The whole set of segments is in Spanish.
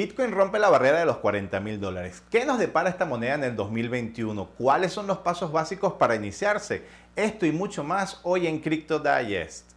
Bitcoin rompe la barrera de los 40 mil dólares. ¿Qué nos depara esta moneda en el 2021? ¿Cuáles son los pasos básicos para iniciarse? Esto y mucho más hoy en Crypto Digest.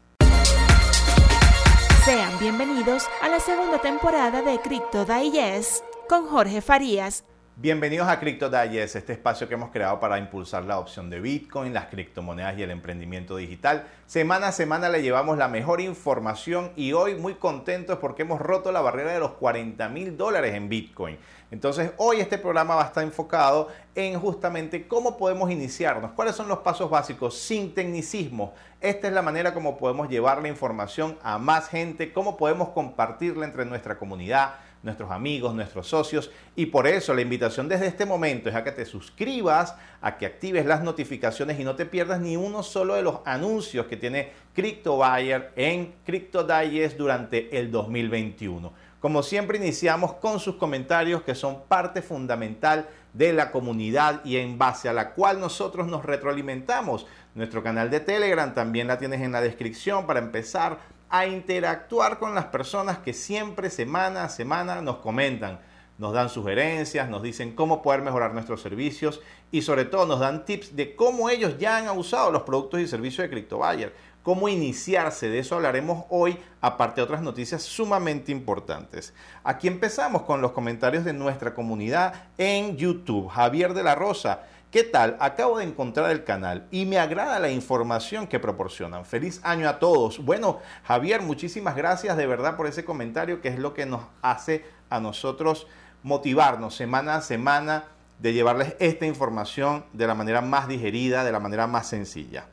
Sean bienvenidos a la segunda temporada de Crypto Digest con Jorge Farías Bienvenidos a Crypto Digest, este espacio que hemos creado para impulsar la opción de Bitcoin, las criptomonedas y el emprendimiento digital. Semana a semana le llevamos la mejor información y hoy muy contentos porque hemos roto la barrera de los 40 mil dólares en Bitcoin. Entonces hoy este programa va a estar enfocado en justamente cómo podemos iniciarnos, cuáles son los pasos básicos sin tecnicismo. Esta es la manera como podemos llevar la información a más gente, cómo podemos compartirla entre nuestra comunidad nuestros amigos, nuestros socios. Y por eso la invitación desde este momento es a que te suscribas, a que actives las notificaciones y no te pierdas ni uno solo de los anuncios que tiene CryptoBuyer en Crypto Digest durante el 2021. Como siempre iniciamos con sus comentarios que son parte fundamental de la comunidad y en base a la cual nosotros nos retroalimentamos. Nuestro canal de Telegram también la tienes en la descripción para empezar a interactuar con las personas que siempre semana a semana nos comentan, nos dan sugerencias, nos dicen cómo poder mejorar nuestros servicios y sobre todo nos dan tips de cómo ellos ya han usado los productos y servicios de CryptoBuyer, cómo iniciarse, de eso hablaremos hoy, aparte de otras noticias sumamente importantes. Aquí empezamos con los comentarios de nuestra comunidad en YouTube. Javier de la Rosa ¿Qué tal? Acabo de encontrar el canal y me agrada la información que proporcionan. Feliz año a todos. Bueno, Javier, muchísimas gracias de verdad por ese comentario que es lo que nos hace a nosotros motivarnos semana a semana de llevarles esta información de la manera más digerida, de la manera más sencilla.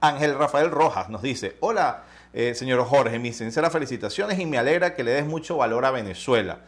Ángel Rafael Rojas nos dice, hola eh, señor Jorge, mis sinceras felicitaciones y me alegra que le des mucho valor a Venezuela.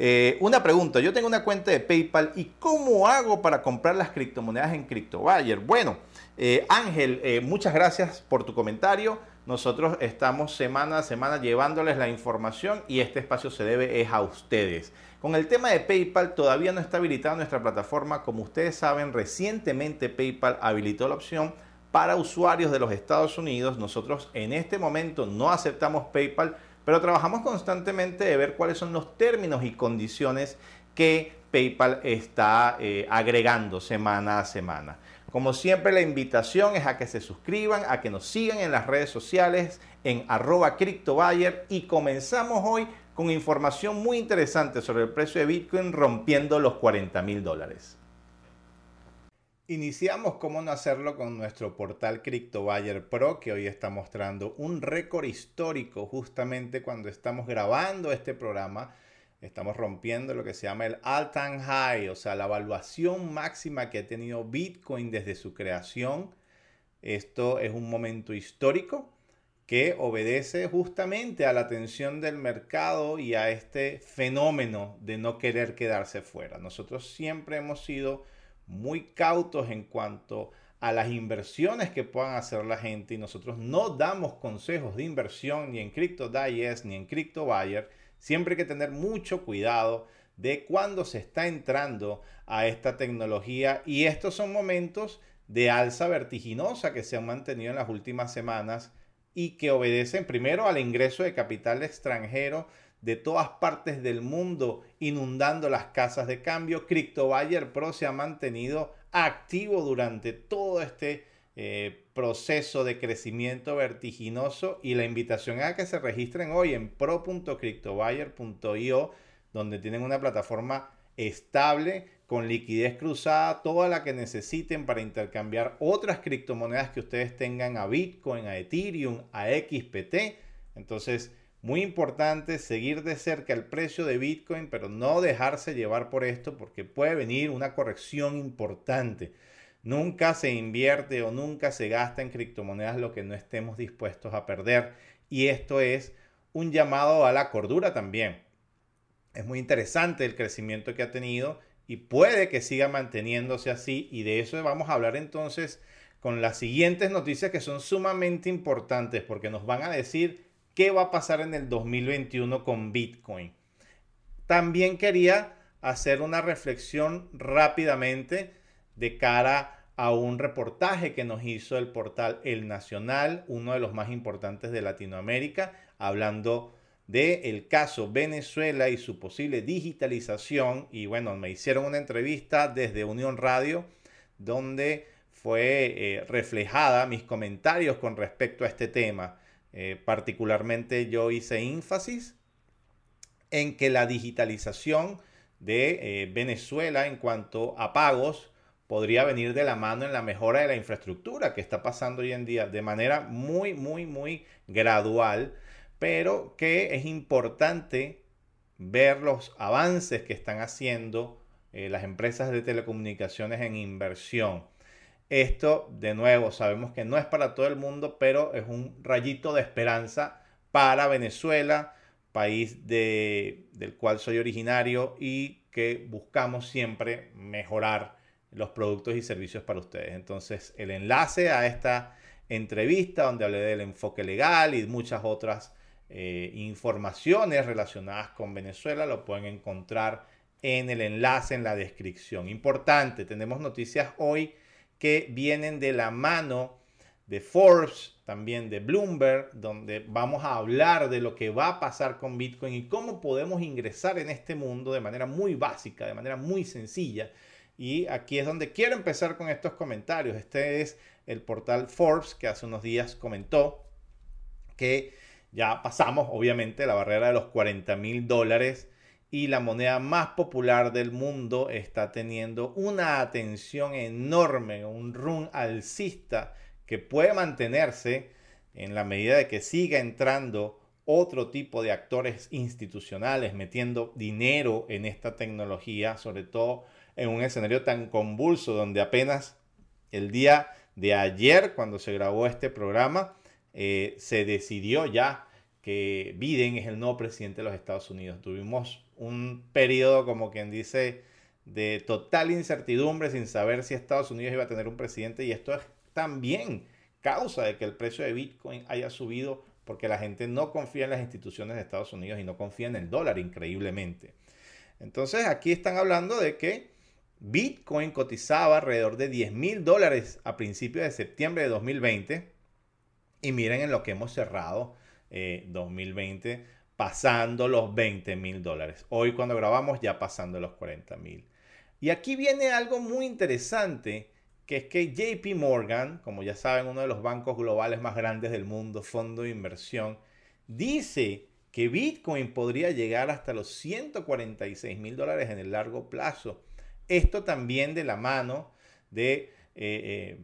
Eh, una pregunta, yo tengo una cuenta de PayPal y ¿cómo hago para comprar las criptomonedas en CryptoBuyer? Bueno, eh, Ángel, eh, muchas gracias por tu comentario. Nosotros estamos semana a semana llevándoles la información y este espacio se debe es a ustedes. Con el tema de PayPal todavía no está habilitada nuestra plataforma. Como ustedes saben, recientemente PayPal habilitó la opción para usuarios de los Estados Unidos. Nosotros en este momento no aceptamos PayPal pero trabajamos constantemente de ver cuáles son los términos y condiciones que PayPal está eh, agregando semana a semana. Como siempre, la invitación es a que se suscriban, a que nos sigan en las redes sociales en arroba CryptoBuyer y comenzamos hoy con información muy interesante sobre el precio de Bitcoin rompiendo los 40 mil dólares. Iniciamos cómo no hacerlo con nuestro portal CryptoBuyer Pro que hoy está mostrando un récord histórico justamente cuando estamos grabando este programa. Estamos rompiendo lo que se llama el all-time high, o sea, la evaluación máxima que ha tenido Bitcoin desde su creación. Esto es un momento histórico que obedece justamente a la atención del mercado y a este fenómeno de no querer quedarse fuera. Nosotros siempre hemos sido muy cautos en cuanto a las inversiones que puedan hacer la gente y nosotros no damos consejos de inversión ni en Crypto Digest ni en Crypto Buyer. Siempre hay que tener mucho cuidado de cuando se está entrando a esta tecnología y estos son momentos de alza vertiginosa que se han mantenido en las últimas semanas y que obedecen primero al ingreso de capital extranjero de todas partes del mundo inundando las casas de cambio. CryptoBuyer Pro se ha mantenido activo durante todo este eh, proceso de crecimiento vertiginoso y la invitación a que se registren hoy en pro.cryptobuyer.io donde tienen una plataforma estable con liquidez cruzada, toda la que necesiten para intercambiar otras criptomonedas que ustedes tengan a Bitcoin, a Ethereum, a XPT. Entonces, muy importante seguir de cerca el precio de Bitcoin, pero no dejarse llevar por esto porque puede venir una corrección importante. Nunca se invierte o nunca se gasta en criptomonedas lo que no estemos dispuestos a perder. Y esto es un llamado a la cordura también. Es muy interesante el crecimiento que ha tenido y puede que siga manteniéndose así. Y de eso vamos a hablar entonces con las siguientes noticias que son sumamente importantes porque nos van a decir qué va a pasar en el 2021 con Bitcoin. También quería hacer una reflexión rápidamente de cara a un reportaje que nos hizo el portal El Nacional, uno de los más importantes de Latinoamérica, hablando del caso Venezuela y su posible digitalización. Y bueno, me hicieron una entrevista desde Unión Radio donde fue eh, reflejada mis comentarios con respecto a este tema. Eh, particularmente yo hice énfasis en que la digitalización de eh, Venezuela en cuanto a pagos podría venir de la mano en la mejora de la infraestructura que está pasando hoy en día de manera muy, muy, muy gradual, pero que es importante ver los avances que están haciendo eh, las empresas de telecomunicaciones en inversión. Esto, de nuevo, sabemos que no es para todo el mundo, pero es un rayito de esperanza para Venezuela, país de, del cual soy originario y que buscamos siempre mejorar los productos y servicios para ustedes. Entonces, el enlace a esta entrevista donde hablé del enfoque legal y muchas otras eh, informaciones relacionadas con Venezuela lo pueden encontrar en el enlace en la descripción. Importante, tenemos noticias hoy que vienen de la mano de Forbes, también de Bloomberg, donde vamos a hablar de lo que va a pasar con Bitcoin y cómo podemos ingresar en este mundo de manera muy básica, de manera muy sencilla. Y aquí es donde quiero empezar con estos comentarios. Este es el portal Forbes que hace unos días comentó que ya pasamos obviamente la barrera de los 40 mil dólares y la moneda más popular del mundo está teniendo una atención enorme, un run alcista que puede mantenerse en la medida de que siga entrando otro tipo de actores institucionales metiendo dinero en esta tecnología, sobre todo en un escenario tan convulso donde apenas el día de ayer, cuando se grabó este programa, eh, se decidió ya que Biden es el nuevo presidente de los Estados Unidos. Tuvimos un periodo, como quien dice, de total incertidumbre sin saber si Estados Unidos iba a tener un presidente y esto es también causa de que el precio de Bitcoin haya subido porque la gente no confía en las instituciones de Estados Unidos y no confía en el dólar increíblemente. Entonces aquí están hablando de que Bitcoin cotizaba alrededor de 10 mil dólares a principios de septiembre de 2020 y miren en lo que hemos cerrado 2020 eh, pasando los 20 mil dólares. Hoy cuando grabamos ya pasando los 40 mil. Y aquí viene algo muy interesante que es que JP Morgan, como ya saben, uno de los bancos globales más grandes del mundo, fondo de inversión, dice que Bitcoin podría llegar hasta los 146 mil dólares en el largo plazo. Esto también de la mano de eh, eh,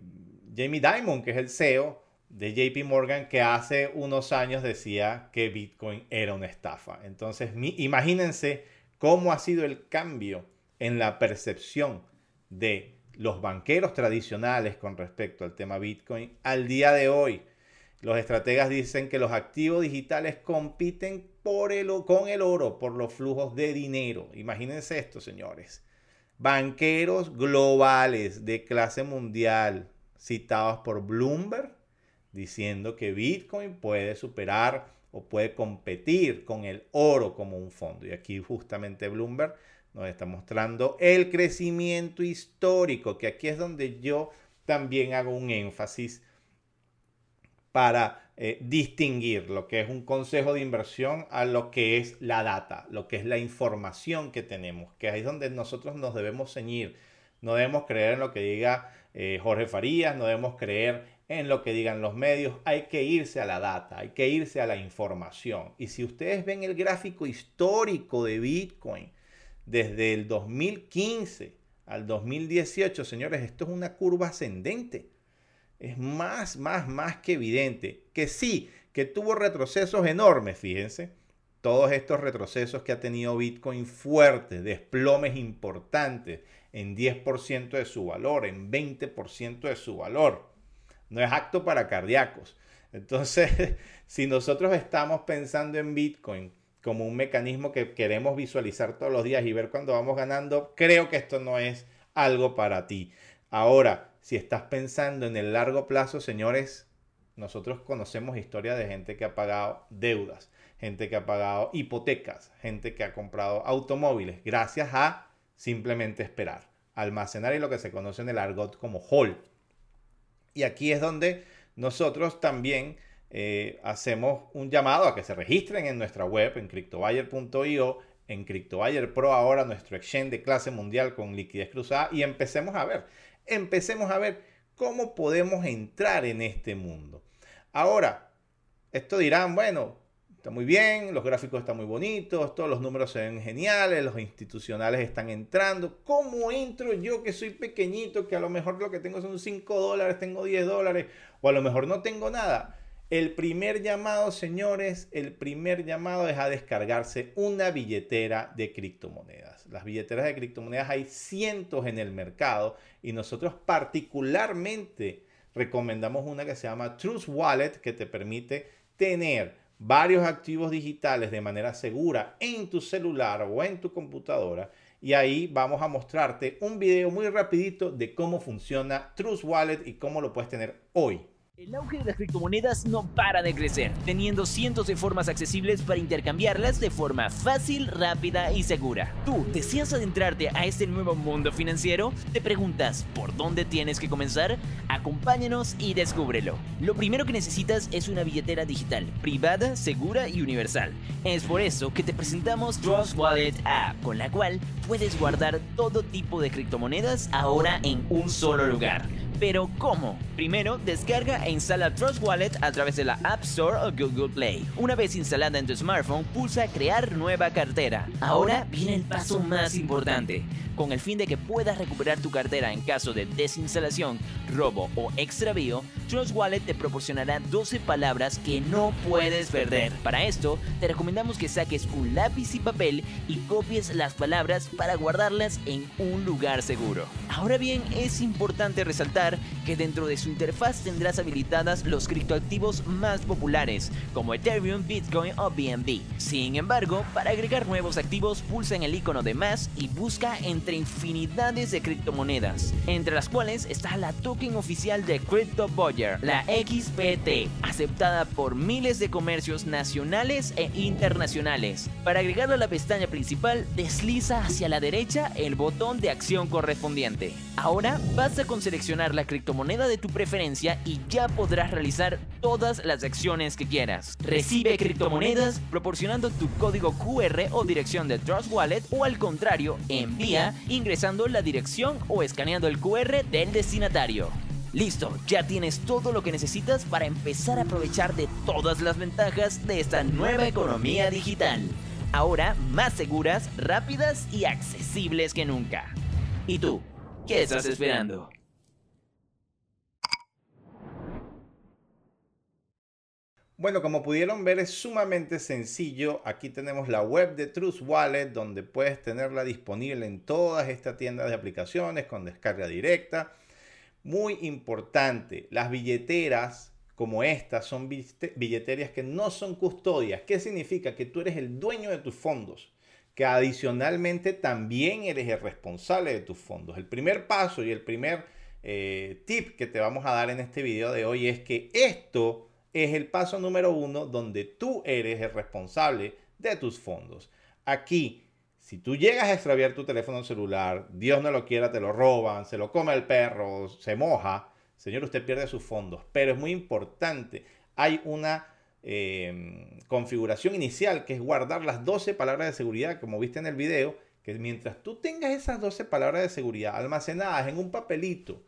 Jamie Dimon, que es el CEO de JP Morgan, que hace unos años decía que Bitcoin era una estafa. Entonces, imagínense cómo ha sido el cambio en la percepción de los banqueros tradicionales con respecto al tema Bitcoin al día de hoy. Los estrategas dicen que los activos digitales compiten con el oro por los flujos de dinero. Imagínense esto, señores. Banqueros globales de clase mundial citados por Bloomberg diciendo que Bitcoin puede superar o puede competir con el oro como un fondo. Y aquí justamente Bloomberg nos está mostrando el crecimiento histórico, que aquí es donde yo también hago un énfasis para eh, distinguir lo que es un consejo de inversión a lo que es la data, lo que es la información que tenemos, que ahí es donde nosotros nos debemos ceñir. No debemos creer en lo que diga eh, Jorge Farías, no debemos creer en lo que digan los medios, hay que irse a la data, hay que irse a la información. Y si ustedes ven el gráfico histórico de Bitcoin, desde el 2015 al 2018, señores, esto es una curva ascendente. Es más, más, más que evidente que sí, que tuvo retrocesos enormes, fíjense. Todos estos retrocesos que ha tenido Bitcoin fuertes, desplomes importantes en 10% de su valor, en 20% de su valor. No es acto para cardíacos. Entonces, si nosotros estamos pensando en Bitcoin como un mecanismo que queremos visualizar todos los días y ver cuando vamos ganando, creo que esto no es algo para ti. Ahora, si estás pensando en el largo plazo, señores, nosotros conocemos historias de gente que ha pagado deudas, gente que ha pagado hipotecas, gente que ha comprado automóviles, gracias a simplemente esperar, almacenar y lo que se conoce en el argot como hold. Y aquí es donde nosotros también eh, hacemos un llamado a que se registren en nuestra web en cryptobuyer.io, en CryptoBuyer Pro ahora, nuestro exchange de clase mundial con liquidez cruzada y empecemos a ver, empecemos a ver cómo podemos entrar en este mundo. Ahora, esto dirán, bueno, está muy bien, los gráficos están muy bonitos, todos los números se ven geniales, los institucionales están entrando. ¿Cómo entro yo que soy pequeñito, que a lo mejor lo que tengo son 5 dólares, tengo 10 dólares, o a lo mejor no tengo nada? El primer llamado, señores, el primer llamado es a descargarse una billetera de criptomonedas. Las billeteras de criptomonedas hay cientos en el mercado y nosotros particularmente recomendamos una que se llama Trust Wallet que te permite tener varios activos digitales de manera segura en tu celular o en tu computadora. Y ahí vamos a mostrarte un video muy rapidito de cómo funciona Trust Wallet y cómo lo puedes tener hoy el auge de las criptomonedas no para de crecer, teniendo cientos de formas accesibles para intercambiarlas de forma fácil, rápida y segura. ¿Tú deseas adentrarte a este nuevo mundo financiero? ¿Te preguntas por dónde tienes que comenzar? Acompáñanos y descúbrelo. Lo primero que necesitas es una billetera digital, privada, segura y universal. Es por eso que te presentamos Trust Wallet App, con la cual puedes guardar todo tipo de criptomonedas ahora en un solo lugar. Pero ¿cómo? Primero, descarga e instala Trust Wallet a través de la App Store o Google Play. Una vez instalada en tu smartphone, pulsa Crear nueva cartera. Ahora viene el paso más importante con el fin de que puedas recuperar tu cartera en caso de desinstalación, robo o extravío, Trust Wallet te proporcionará 12 palabras que no puedes perder. Para esto, te recomendamos que saques un lápiz y papel y copies las palabras para guardarlas en un lugar seguro. Ahora bien, es importante resaltar God que dentro de su interfaz tendrás habilitadas los criptoactivos más populares, como Ethereum, Bitcoin o BNB. Sin embargo, para agregar nuevos activos, pulsa en el icono de más y busca en entre infinidades de criptomonedas, entre las cuales está la token oficial de Crypto Boyer, la XPT, aceptada por miles de comercios nacionales e internacionales. Para agregarlo a la pestaña principal, desliza hacia la derecha el botón de acción correspondiente. Ahora basta con seleccionar la criptomoneda de tu preferencia y ya podrás realizar todas las acciones que quieras. Recibe criptomonedas proporcionando tu código QR o dirección de Trust Wallet o al contrario, envía ingresando la dirección o escaneando el QR del destinatario. Listo, ya tienes todo lo que necesitas para empezar a aprovechar de todas las ventajas de esta nueva economía digital. Ahora más seguras, rápidas y accesibles que nunca. ¿Y tú? ¿Qué estás esperando? Bueno, como pudieron ver es sumamente sencillo. Aquí tenemos la web de Trust Wallet donde puedes tenerla disponible en todas estas tiendas de aplicaciones con descarga directa. Muy importante, las billeteras como estas son billeterías que no son custodias. ¿Qué significa? Que tú eres el dueño de tus fondos, que adicionalmente también eres el responsable de tus fondos. El primer paso y el primer eh, tip que te vamos a dar en este video de hoy es que esto es el paso número uno donde tú eres el responsable de tus fondos. Aquí, si tú llegas a extraviar tu teléfono celular, Dios no lo quiera, te lo roban, se lo come el perro, se moja, señor, usted pierde sus fondos. Pero es muy importante, hay una em, configuración inicial que es guardar las 12 palabras de seguridad, como viste en el video, que mientras tú tengas esas 12 palabras de seguridad almacenadas en un papelito,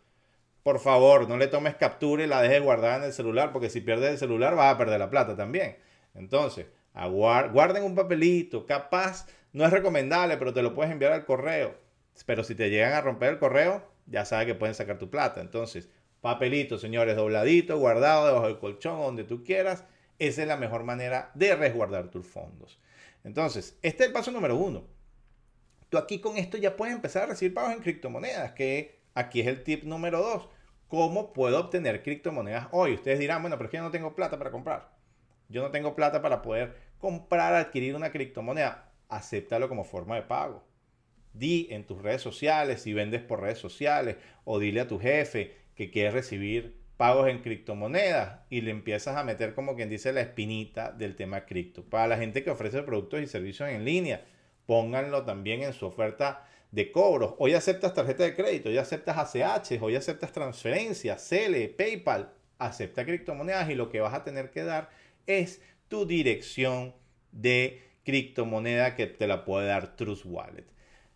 por favor, no le tomes captura y la dejes guardada en el celular, porque si pierdes el celular vas a perder la plata también. Entonces, guarden un papelito, capaz, no es recomendable, pero te lo puedes enviar al correo. Pero si te llegan a romper el correo, ya sabes que pueden sacar tu plata. Entonces, papelito, señores, dobladito, guardado debajo del colchón, donde tú quieras. Esa es la mejor manera de resguardar tus fondos. Entonces, este es el paso número uno. Tú aquí con esto ya puedes empezar a recibir pagos en criptomonedas, que aquí es el tip número dos. ¿Cómo puedo obtener criptomonedas hoy? Ustedes dirán, bueno, pero es que yo no tengo plata para comprar. Yo no tengo plata para poder comprar, adquirir una criptomoneda. Acéptalo como forma de pago. Di en tus redes sociales, si vendes por redes sociales, o dile a tu jefe que quieres recibir pagos en criptomonedas y le empiezas a meter como quien dice la espinita del tema cripto. Para la gente que ofrece productos y servicios en línea, pónganlo también en su oferta de cobros. Hoy aceptas tarjeta de crédito, hoy aceptas ACH, hoy aceptas transferencias, CELE, PayPal. acepta criptomonedas y lo que vas a tener que dar es tu dirección de criptomoneda que te la puede dar Trust Wallet.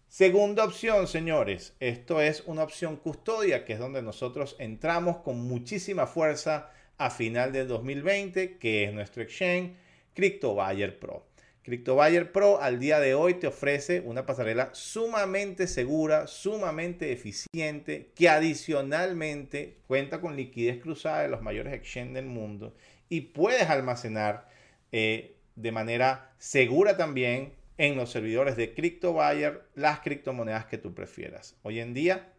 Segunda opción, señores, esto es una opción custodia, que es donde nosotros entramos con muchísima fuerza a final del 2020, que es nuestro exchange CryptoBuyer Pro. CryptoBuyer Pro al día de hoy te ofrece una pasarela sumamente segura, sumamente eficiente, que adicionalmente cuenta con liquidez cruzada de los mayores exchanges del mundo y puedes almacenar eh, de manera segura también en los servidores de CryptoBuyer las criptomonedas que tú prefieras. Hoy en día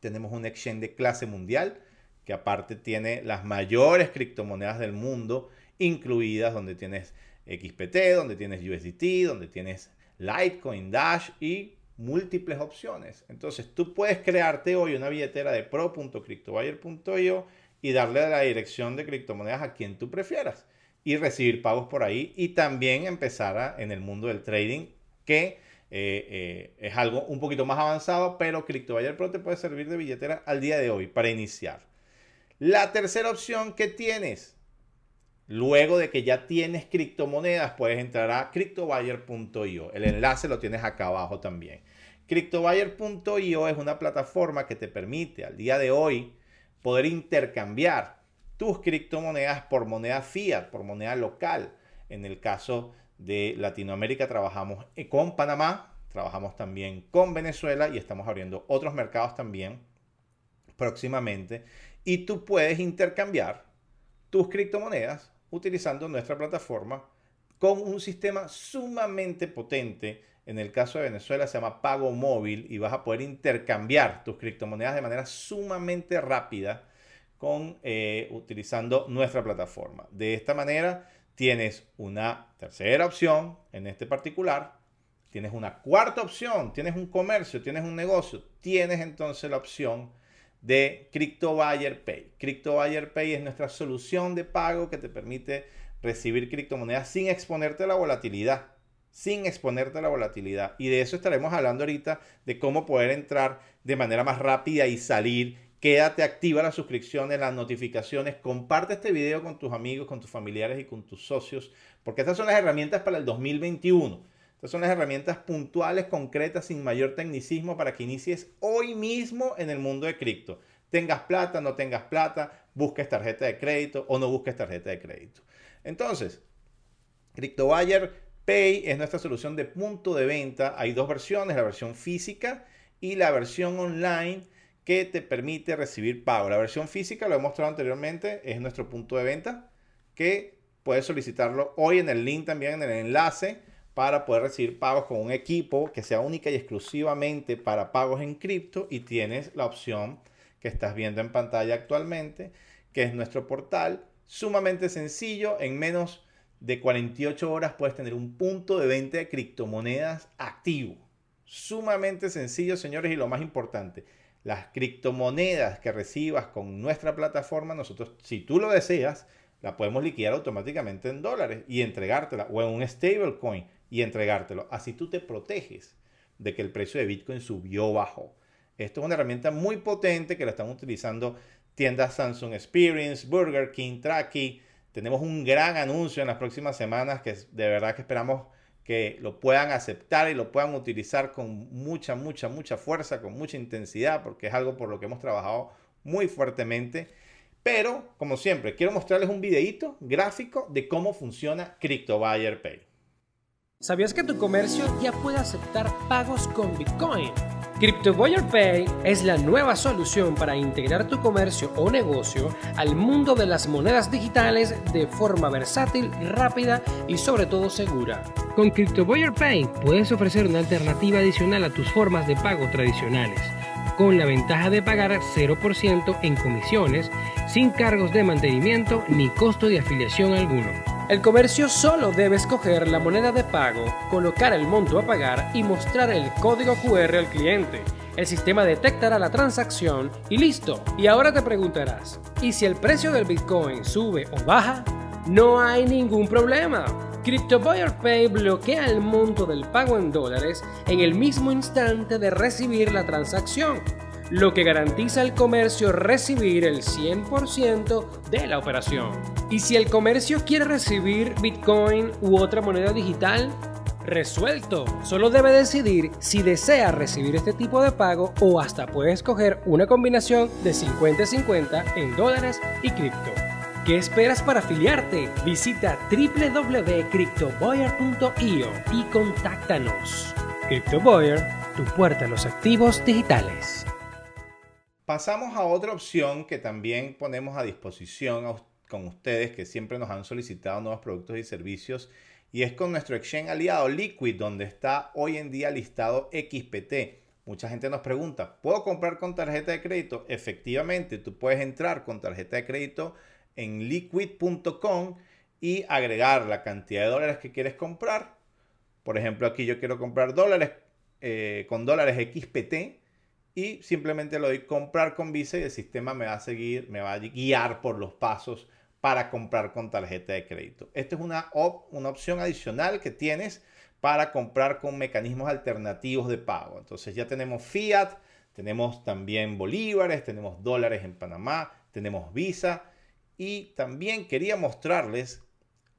tenemos un exchange de clase mundial que aparte tiene las mayores criptomonedas del mundo incluidas donde tienes XPT, donde tienes USDT, donde tienes Litecoin, Dash y múltiples opciones. Entonces tú puedes crearte hoy una billetera de pro.cryptobuyer.io y darle la dirección de criptomonedas a quien tú prefieras y recibir pagos por ahí y también empezar en el mundo del trading que eh, eh, es algo un poquito más avanzado, pero CryptoBuyer Pro te puede servir de billetera al día de hoy para iniciar. La tercera opción que tienes, luego de que ya tienes criptomonedas, puedes entrar a cryptobuyer.io. El enlace lo tienes acá abajo también. Cryptobuyer.io es una plataforma que te permite al día de hoy poder intercambiar tus criptomonedas por moneda fiat, por moneda local. En el caso de Latinoamérica trabajamos con Panamá, trabajamos también con Venezuela y estamos abriendo otros mercados también próximamente. Y tú puedes intercambiar tus criptomonedas utilizando nuestra plataforma con un sistema sumamente potente. En el caso de Venezuela se llama Pago Móvil y vas a poder intercambiar tus criptomonedas de manera sumamente rápida con, eh, utilizando nuestra plataforma. De esta manera tienes una tercera opción en este particular, tienes una cuarta opción, tienes un comercio, tienes un negocio, tienes entonces la opción de Crypto Buyer Pay. Crypto Buyer Pay es nuestra solución de pago que te permite recibir criptomonedas sin exponerte a la volatilidad, sin exponerte a la volatilidad. Y de eso estaremos hablando ahorita, de cómo poder entrar de manera más rápida y salir Quédate activa las suscripciones, las notificaciones, comparte este video con tus amigos, con tus familiares y con tus socios, porque estas son las herramientas para el 2021. Estas son las herramientas puntuales, concretas, sin mayor tecnicismo para que inicies hoy mismo en el mundo de cripto. Tengas plata, no tengas plata, busques tarjeta de crédito o no busques tarjeta de crédito. Entonces, CryptoBuyer Pay es nuestra solución de punto de venta. Hay dos versiones, la versión física y la versión online que te permite recibir pago. La versión física, lo he mostrado anteriormente, es nuestro punto de venta que puedes solicitarlo hoy en el link también, en el enlace, para poder recibir pagos con un equipo que sea única y exclusivamente para pagos en cripto y tienes la opción que estás viendo en pantalla actualmente, que es nuestro portal, sumamente sencillo, en menos de 48 horas puedes tener un punto de venta de criptomonedas activo. Sumamente sencillo, señores, y lo más importante, las criptomonedas que recibas con nuestra plataforma, nosotros, si tú lo deseas, la podemos liquidar automáticamente en dólares y entregártela, o en un stablecoin y entregártelo. Así tú te proteges de que el precio de Bitcoin subió bajo. Esto es una herramienta muy potente que la están utilizando tiendas Samsung Experience, Burger King, Tracky. Tenemos un gran anuncio en las próximas semanas que de verdad que esperamos que lo puedan aceptar y lo puedan utilizar con mucha, mucha, mucha fuerza, con mucha intensidad, porque es algo por lo que hemos trabajado muy fuertemente. Pero, como siempre, quiero mostrarles un videito gráfico de cómo funciona CryptoBuyer Pay. ¿Sabías que tu comercio ya puede aceptar pagos con Bitcoin? CryptoBuyer Pay es la nueva solución para integrar tu comercio o negocio al mundo de las monedas digitales de forma versátil, rápida y sobre todo segura. Con CryptoBuyer Pay puedes ofrecer una alternativa adicional a tus formas de pago tradicionales, con la ventaja de pagar 0% en comisiones, sin cargos de mantenimiento ni costo de afiliación alguno. El comercio solo debe escoger la moneda de pago, colocar el monto a pagar y mostrar el código QR al cliente. El sistema detectará la transacción y listo. Y ahora te preguntarás, ¿y si el precio del Bitcoin sube o baja? No hay ningún problema. CryptoBuyer Pay bloquea el monto del pago en dólares en el mismo instante de recibir la transacción lo que garantiza al comercio recibir el 100% de la operación. Y si el comercio quiere recibir Bitcoin u otra moneda digital, Resuelto. Solo debe decidir si desea recibir este tipo de pago o hasta puede escoger una combinación de 50-50 en dólares y cripto. ¿Qué esperas para afiliarte? Visita www.cryptobuyer.io y contáctanos. CryptoBuyer, tu puerta a los activos digitales. Pasamos a otra opción que también ponemos a disposición con ustedes que siempre nos han solicitado nuevos productos y servicios y es con nuestro exchange aliado Liquid, donde está hoy en día listado XPT. Mucha gente nos pregunta, ¿puedo comprar con tarjeta de crédito? Efectivamente, tú puedes entrar con tarjeta de crédito en liquid.com y agregar la cantidad de dólares que quieres comprar. Por ejemplo, aquí yo quiero comprar dólares eh, con dólares XPT y simplemente lo doy comprar con Visa y el sistema me va a seguir, me va a guiar por los pasos para comprar con tarjeta de crédito. Esta es una, una opción adicional que tienes para comprar con mecanismos alternativos de pago. Entonces ya tenemos fiat, tenemos también bolívares, tenemos dólares en Panamá, tenemos Visa y también quería mostrarles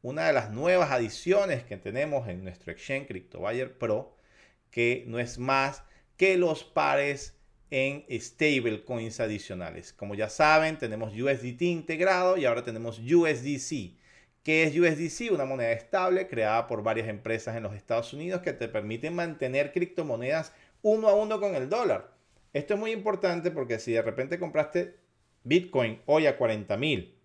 una de las nuevas adiciones que tenemos en nuestro exchange CryptoBuyer Pro, que no es más que los pares en stablecoins adicionales. Como ya saben, tenemos USDT integrado y ahora tenemos USDC. ¿Qué es USDC? Una moneda estable creada por varias empresas en los Estados Unidos que te permiten mantener criptomonedas uno a uno con el dólar. Esto es muy importante porque si de repente compraste Bitcoin hoy a 40 mil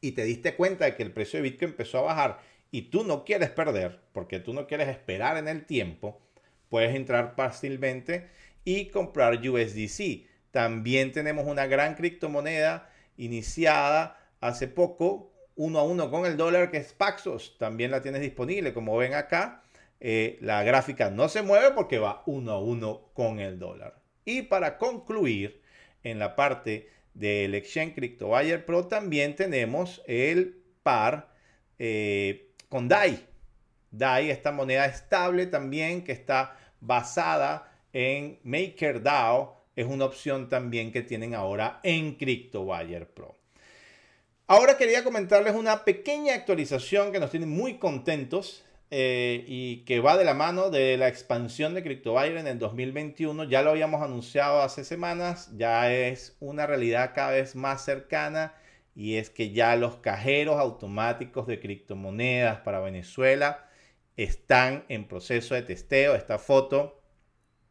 y te diste cuenta de que el precio de Bitcoin empezó a bajar y tú no quieres perder porque tú no quieres esperar en el tiempo, puedes entrar fácilmente y comprar USDC. También tenemos una gran criptomoneda iniciada hace poco, uno a uno con el dólar, que es Paxos. También la tienes disponible. Como ven acá, eh, la gráfica no se mueve porque va uno a uno con el dólar. Y para concluir, en la parte del Exchange Crypto Buyer Pro también tenemos el par eh, con DAI. DAI, esta moneda estable también que está basada en MakerDAO es una opción también que tienen ahora en CryptoWire Pro. Ahora quería comentarles una pequeña actualización que nos tiene muy contentos eh, y que va de la mano de la expansión de CryptoWire en el 2021. Ya lo habíamos anunciado hace semanas, ya es una realidad cada vez más cercana y es que ya los cajeros automáticos de criptomonedas para Venezuela están en proceso de testeo. Esta foto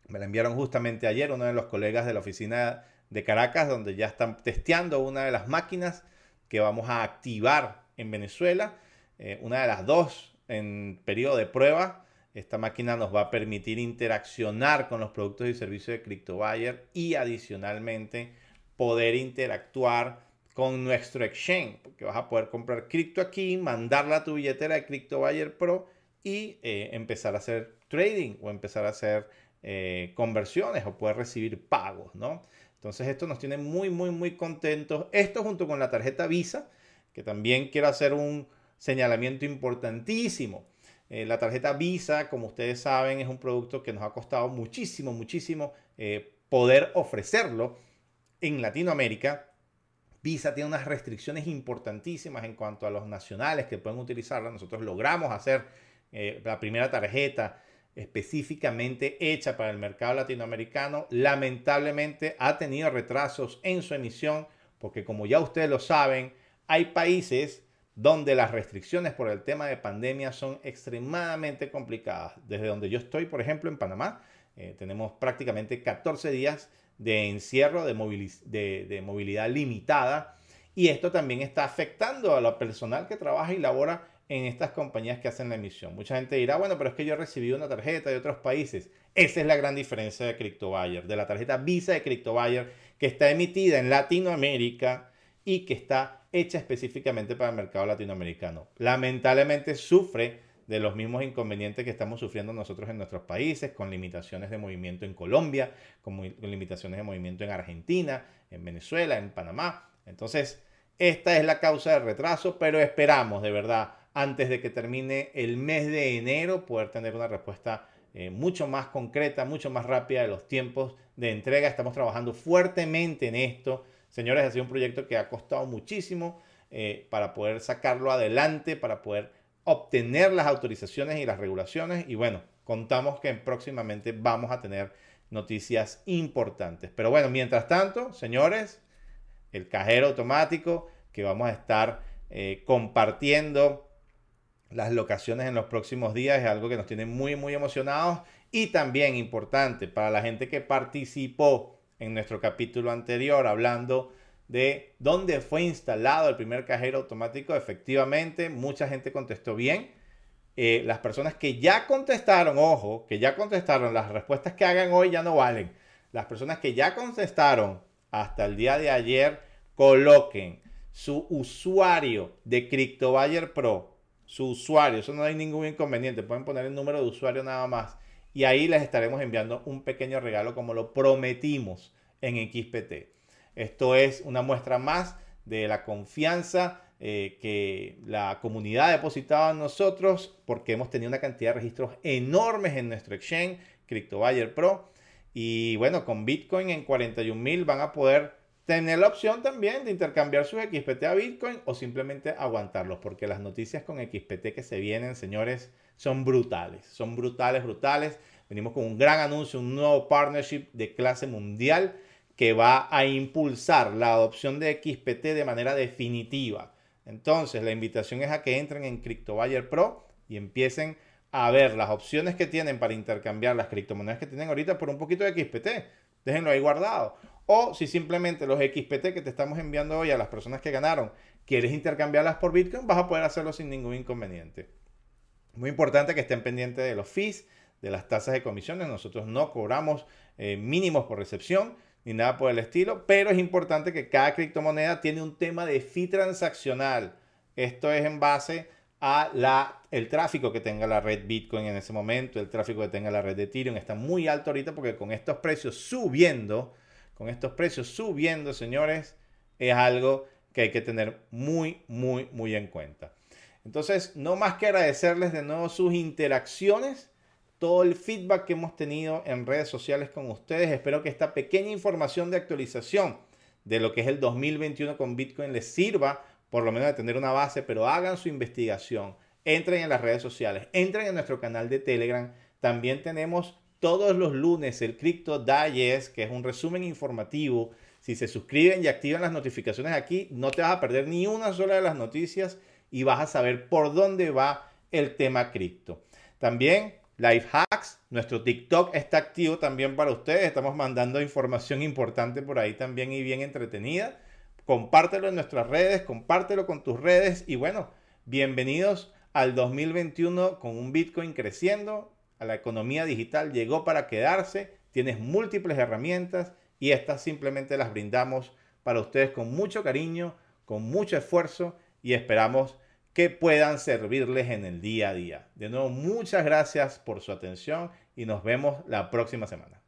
me la enviaron justamente ayer uno de los colegas de la oficina de Caracas, donde ya están testeando una de las máquinas que vamos a activar en Venezuela. Eh, una de las dos en periodo de prueba. Esta máquina nos va a permitir interaccionar con los productos y servicios de CryptoBuyer y adicionalmente poder interactuar con nuestro exchange, porque vas a poder comprar cripto aquí, mandarla a tu billetera de CryptoBuyer Pro y eh, empezar a hacer trading o empezar a hacer eh, conversiones o puede recibir pagos, ¿no? Entonces esto nos tiene muy, muy, muy contentos. Esto junto con la tarjeta Visa, que también quiero hacer un señalamiento importantísimo. Eh, la tarjeta Visa, como ustedes saben, es un producto que nos ha costado muchísimo, muchísimo eh, poder ofrecerlo en Latinoamérica. Visa tiene unas restricciones importantísimas en cuanto a los nacionales que pueden utilizarla. Nosotros logramos hacer la primera tarjeta específicamente hecha para el mercado latinoamericano, lamentablemente ha tenido retrasos en su emisión porque como ya ustedes lo saben, hay países donde las restricciones por el tema de pandemia son extremadamente complicadas. Desde donde yo estoy, por ejemplo, en Panamá, eh, tenemos prácticamente 14 días de encierro de, movilidad limitada y esto también está afectando a lo personal que trabaja y labora en estas compañías que hacen la emisión. Mucha gente dirá, bueno, pero es que yo he recibido una tarjeta de otros países. Esa es la gran diferencia de CryptoBuyer, de la tarjeta Visa de CryptoBuyer, que está emitida en Latinoamérica y que está hecha específicamente para el mercado latinoamericano. Lamentablemente sufre de los mismos inconvenientes que estamos sufriendo nosotros en nuestros países, con limitaciones de movimiento en Colombia, con, con limitaciones de movimiento en Argentina, en Venezuela, en Panamá. Entonces, esta es la causa del retraso, pero esperamos de verdad antes de que termine el mes de enero poder tener una respuesta eh, mucho más concreta, mucho más rápida de los tiempos de entrega. Estamos trabajando fuertemente en esto. Señores, ha sido un proyecto que ha costado muchísimo eh, para poder sacarlo adelante, para poder obtener las autorizaciones y las regulaciones. Y bueno, contamos que próximamente vamos a tener noticias importantes. Pero bueno, mientras tanto, señores, el cajero automático que vamos a estar eh, compartiendo las locaciones en los próximos días es algo que nos tiene muy, muy emocionados. Y también importante para la gente que participó en nuestro capítulo anterior hablando de dónde fue instalado el primer cajero automático. Efectivamente, mucha gente contestó bien. Eh, las personas que ya contestaron, ojo, que ya contestaron, las respuestas que hagan hoy ya no valen. Las personas que ya contestaron hasta el día de ayer, coloquen su usuario de CryptoBuyer Pro, su usuario, eso no hay ningún inconveniente, pueden poner el número de usuario nada más y ahí les estaremos enviando un pequeño regalo como lo prometimos en XPT. Esto es una muestra más de la confianza eh, que la comunidad ha depositado en nosotros porque hemos tenido una cantidad de registros enormes en nuestro exchange, CryptoBuyer Pro. Y bueno, con Bitcoin en 41 mil van a poder tener la opción también de intercambiar sus XPT a Bitcoin o simplemente aguantarlos, porque las noticias con XPT que se vienen, señores, son brutales, son brutales, brutales. Venimos con un gran anuncio, un nuevo partnership de clase mundial que va a impulsar la adopción de XPT de manera definitiva. Entonces, la invitación es a que entren en CryptoBuyer Pro y empiecen a ver las opciones que tienen para intercambiar las criptomonedas que tienen ahorita por un poquito de XPT. Déjenlo ahí guardado. O si simplemente los XPT que te estamos enviando hoy a las personas que ganaron, quieres intercambiarlas por Bitcoin, vas a poder hacerlo sin ningún inconveniente. Muy importante que estén pendientes de los fees, de las tasas de comisiones. Nosotros no cobramos eh, mínimos por recepción ni nada por el estilo, pero es importante que cada criptomoneda tiene un tema de fee transaccional. Esto es en base a la, el tráfico que tenga la red Bitcoin en ese momento, el tráfico que tenga la red de Ethereum. Está muy alto ahorita porque con estos precios subiendo, con estos precios subiendo, señores, es algo que hay que tener muy, muy, muy en cuenta. Entonces, no más que agradecerles de nuevo sus interacciones todo el feedback que hemos tenido en redes sociales con ustedes. Espero que esta pequeña información de actualización de lo que es el 2021 con Bitcoin les sirva por lo menos de tener una base, pero hagan su investigación. Entren en las redes sociales, entren en nuestro canal de Telegram. También tenemos todos los lunes el Crypto Digest, que es un resumen informativo. Si se suscriben y activan las notificaciones aquí, no te vas a perder ni una sola de las noticias y vas a saber por dónde va el tema cripto. También Life Hacks, nuestro TikTok está activo también para ustedes. Estamos mandando información importante por ahí también y bien entretenida. Compártelo en nuestras redes, compártelo con tus redes y bueno, bienvenidos al 2021 con un Bitcoin creciendo. A la economía digital llegó para quedarse. Tienes múltiples herramientas y estas simplemente las brindamos para ustedes con mucho cariño, con mucho esfuerzo y esperamos que puedan servirles en el día a día. De nuevo, muchas gracias por su atención y nos vemos la próxima semana.